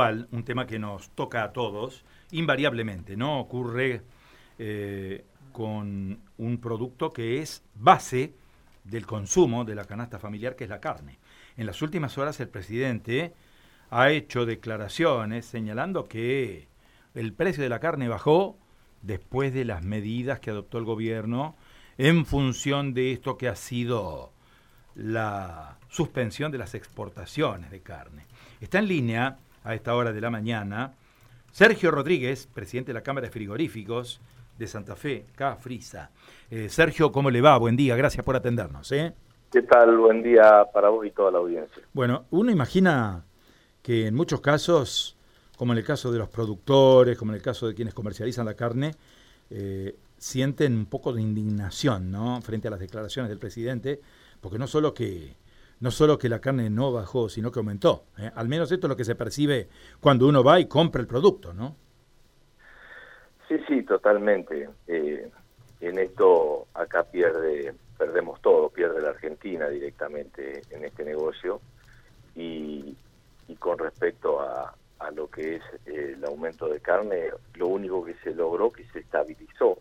un tema que nos toca a todos, invariablemente, ¿no? Ocurre eh, con un producto que es base del consumo de la canasta familiar, que es la carne. En las últimas horas el presidente ha hecho declaraciones señalando que el precio de la carne bajó después de las medidas que adoptó el gobierno en función de esto que ha sido la suspensión de las exportaciones de carne. Está en línea a esta hora de la mañana. Sergio Rodríguez, presidente de la Cámara de Frigoríficos de Santa Fe, Cafrisa. Eh, Sergio, ¿cómo le va? Buen día, gracias por atendernos. ¿eh? ¿Qué tal? Buen día para vos y toda la audiencia. Bueno, uno imagina que en muchos casos, como en el caso de los productores, como en el caso de quienes comercializan la carne, eh, sienten un poco de indignación ¿no? frente a las declaraciones del presidente, porque no solo que no solo que la carne no bajó, sino que aumentó. ¿eh? Al menos esto es lo que se percibe cuando uno va y compra el producto, ¿no? Sí, sí, totalmente. Eh, en esto acá pierde, perdemos todo, pierde la Argentina directamente en este negocio y, con respecto a, a lo que es eh, el aumento de carne, lo único que se logró que se estabilizó,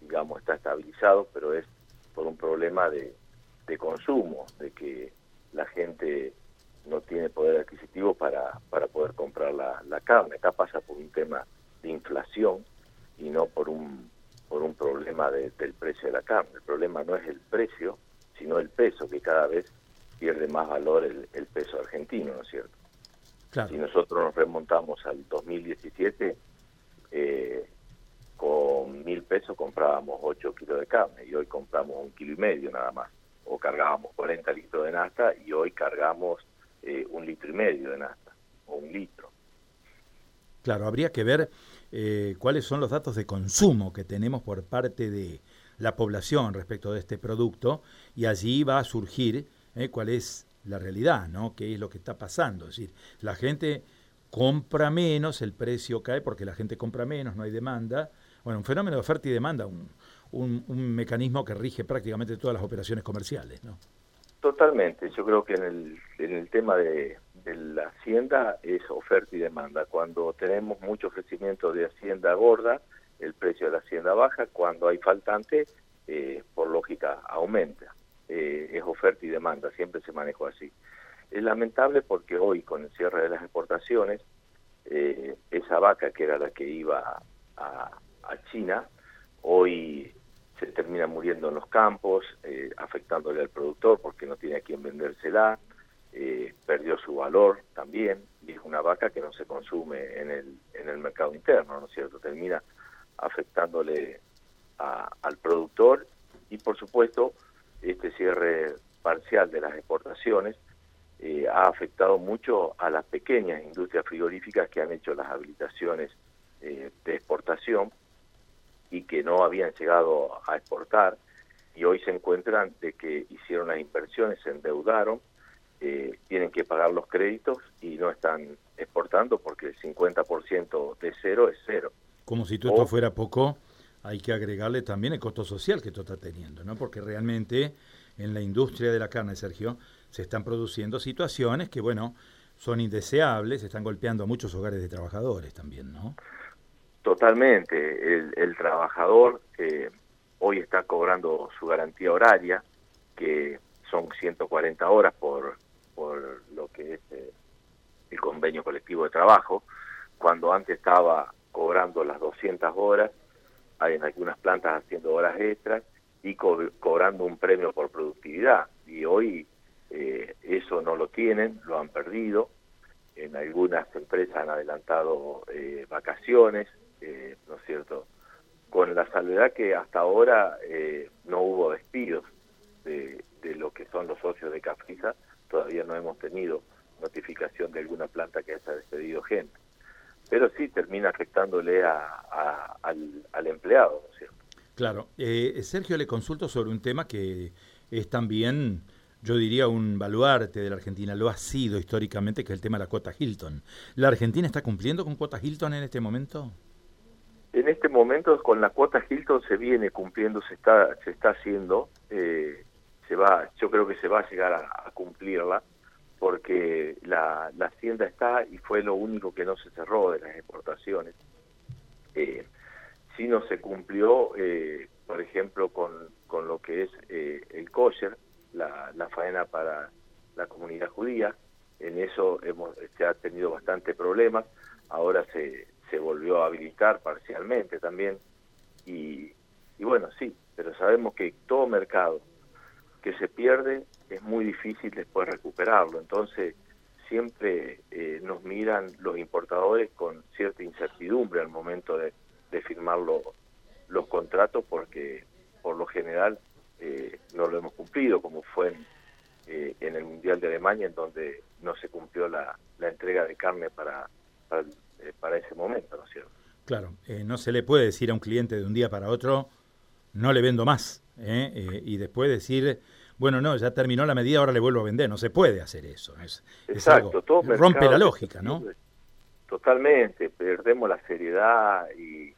digamos, está estabilizado, pero es por un problema de, de consumo, de que la gente no tiene poder adquisitivo para, para poder comprar la, la carne. Acá pasa por un tema de inflación y no por un por un problema del precio de la carne. El problema no es el precio, sino el peso, que cada vez pierde más valor el, peso argentino, ¿no es cierto? Si nosotros nos remontamos al 2017, eh, con mil pesos comprábamos 8 kilos de carne y hoy compramos un kilo y medio nada más o cargábamos 40 litros de nafta y hoy cargamos eh, un litro y medio de nafta o un litro. Claro, habría que ver eh, cuáles son los datos de consumo que tenemos por parte de la población respecto de este producto y allí va a surgir eh, cuál es la realidad, ¿no? ¿Qué es lo que está pasando? Es decir, la gente compra menos, el precio cae porque la gente compra menos, no hay demanda. Bueno, un fenómeno de oferta y demanda, un, un, mecanismo que rige prácticamente todas las operaciones comerciales, ¿no? Totalmente. Yo creo que en el, en el tema de, la hacienda es oferta y demanda. Cuando tenemos mucho ofrecimiento de hacienda gorda, el precio de la hacienda baja. Cuando hay faltante, eh, por lógica, aumenta. Eh, es oferta y demanda. Siempre se manejó así. Es lamentable porque hoy, con el cierre de las exportaciones, eh, esa vaca que era la que iba a, a China, hoy se termina muriendo en los campos, eh, afectándole al productor porque no tiene a quien vendérsela, eh, perdió su valor también, y es una vaca que no se consume en el, en el mercado interno, ¿no es cierto? Termina afectándole al productor y por supuesto este cierre parcial de las exportaciones eh, ha afectado mucho a las pequeñas industrias frigoríficas que han hecho las habilitaciones de exportación y que no habían llegado a exportar y hoy se encuentran de que hicieron las inversiones, se endeudaron, eh, tienen que pagar los créditos y no están exportando porque el 50% de cero es cero. Como si todo esto fuera poco, hay que agregarle también el costo social que esto está teniendo, ¿no? Porque realmente en la industria de la carne, Sergio, se están produciendo situaciones que, bueno, son indeseables, están golpeando a muchos hogares de trabajadores también, ¿no? Totalmente. El, trabajador eh, hoy está cobrando su garantía horaria, que son 140 horas por, por lo que es eh, el convenio colectivo de trabajo, cuando antes estaba cobrando las 200 horas, hay en algunas plantas haciendo horas extras y cobrando un premio por productividad. Y hoy eh, eso no lo tienen, lo han perdido. En algunas empresas han adelantado vacaciones, eh, ¿no es cierto? Con la salvedad que hasta ahora eh, no hubo despidos de, lo que son los socios de Capriza, todavía no hemos tenido notificación de alguna planta que haya despedido gente. Pero sí termina afectándole a, al, empleado, ¿no es cierto? Claro. Eh, Sergio, le consulto sobre un tema que es también yo diría un baluarte de la Argentina, lo ha sido históricamente, que es el tema de la cuota Hilton. ¿La Argentina está cumpliendo con cuota Hilton en este momento? En este momento con la cuota Hilton se viene cumpliendo, se está se está haciendo, eh, se va, yo creo que se va a llegar a, cumplirla. porque la, la hacienda está y fue lo único que no se cerró de las exportaciones. Eh, no se cumplió, eh, por ejemplo, con, con lo que es eh, el kosher, la, la faena para la comunidad judía, en eso hemos se ha tenido bastante problemas, ahora se, se volvió a habilitar parcialmente también, y, y bueno, sí, pero sabemos que todo mercado que se pierde es muy difícil después recuperarlo, entonces siempre eh, nos miran los importadores con cierta incertidumbre al momento de, firmar los contratos porque por lo general eh, no lo hemos cumplido, como fue en, eh, en, el Mundial de Alemania, en donde no se cumplió la, la entrega de carne para, para, para, ese momento, ¿no es cierto? Claro, no se le puede decir a un cliente de un día para otro, no le vendo más, y después decir bueno, no, ya terminó la medida, ahora le vuelvo a vender. No se puede hacer eso. Es, Exacto, todo rompe la lógica, ¿no? Totalmente, perdemos la seriedad y,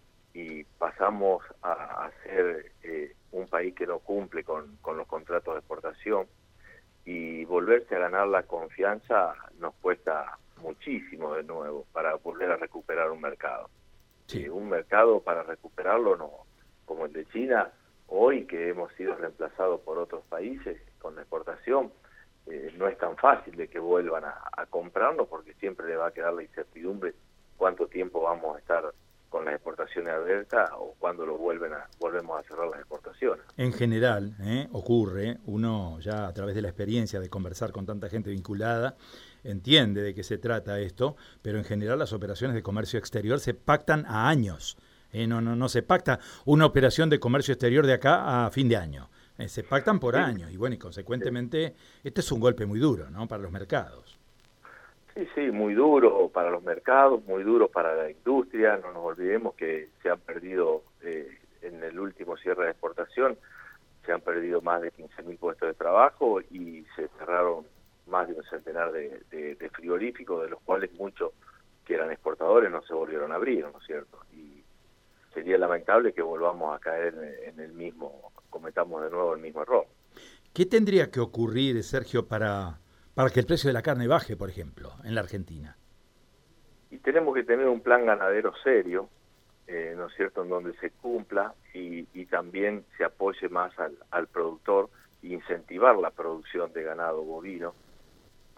pasamos a, ser eh, un país que no cumple con, los contratos de exportación y volverse a ganar la confianza nos cuesta muchísimo de nuevo para volver a recuperar un mercado. Sí. un mercado para recuperarlo no como el de China hoy que hemos sido reemplazados por otros países con la exportación, eh, no es tan fácil de que vuelvan a, a, comprarnos porque siempre le va a quedar la incertidumbre cuánto tiempo vamos a estar con las exportaciones abiertas o cuándo lo vuelven a, volvemos a cerrar las exportaciones. En general, ¿eh? ocurre, uno ya a través de la experiencia de conversar con tanta gente vinculada, entiende de qué se trata esto, pero en general las operaciones de comercio exterior se pactan a años. Eh, no, no, no se pacta una operación de comercio exterior de acá a fin de año. Eh, se pactan por año y bueno, y consecuentemente este es un golpe muy duro, ¿no? Para los mercados. Sí, sí, muy duro para los mercados, muy duro para la industria. No nos olvidemos que se han perdido eh, en el último cierre de exportación, se han perdido más de 15.000 puestos de trabajo y se cerraron más de un centenar de, de frigoríficos, de los cuales muchos que eran exportadores no se volvieron a abrir, ¿no es cierto? Y sería lamentable que volvamos a caer en, el mismo, cometamos de nuevo el mismo error. ¿Qué tendría que ocurrir, Sergio, para, para que el precio de la carne baje, por ejemplo, en la Argentina? Y tenemos que tener un plan ganadero serio, eh, ¿no es cierto?, en donde se cumpla y, y también se apoye más al, al productor incentivar la producción de ganado bovino,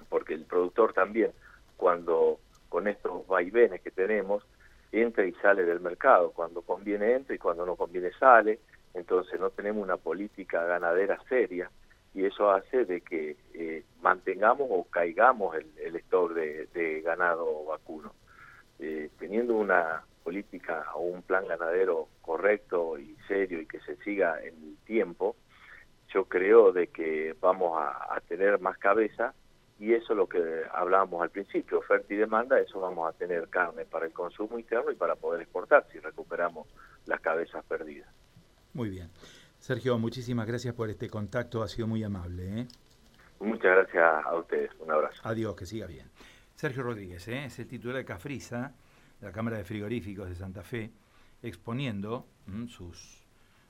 porque el productor también, cuando con estos vaivenes que tenemos, entra y sale del mercado, cuando conviene entra y cuando no conviene sale, entonces no tenemos una política ganadera seria y eso hace de que eh, mantengamos o caigamos el, el de, ganado vacuno. Eh, teniendo una política o un plan ganadero correcto y serio y que se siga en el tiempo, yo creo de que vamos a tener más cabeza y eso es lo que hablábamos al principio, oferta y demanda, eso vamos a tener carne para el consumo interno y para poder exportar si recuperamos las cabezas perdidas. Muy bien. Sergio, muchísimas gracias por este contacto, ha sido muy amable. ¿eh? Muchas gracias a ustedes, un abrazo. Adiós, que siga bien. Sergio Rodríguez, ¿eh? es el titular de Cafrisa, de la Cámara de Frigoríficos de Santa Fe, exponiendo sus,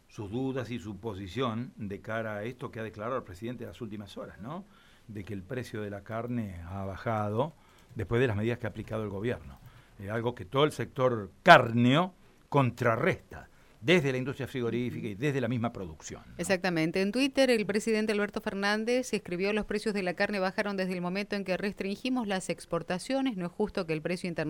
sus dudas y su posición de cara a esto que ha declarado el presidente en las últimas horas, ¿no? de que el precio de la carne ha bajado después de las medidas que ha aplicado el gobierno. Es algo que todo el sector cárneo contrarresta desde la industria frigorífica y desde la misma producción. Exactamente. En Twitter, el presidente Alberto Fernández escribió los precios de la carne bajaron desde el momento en que restringimos las exportaciones. No es justo que el precio internacional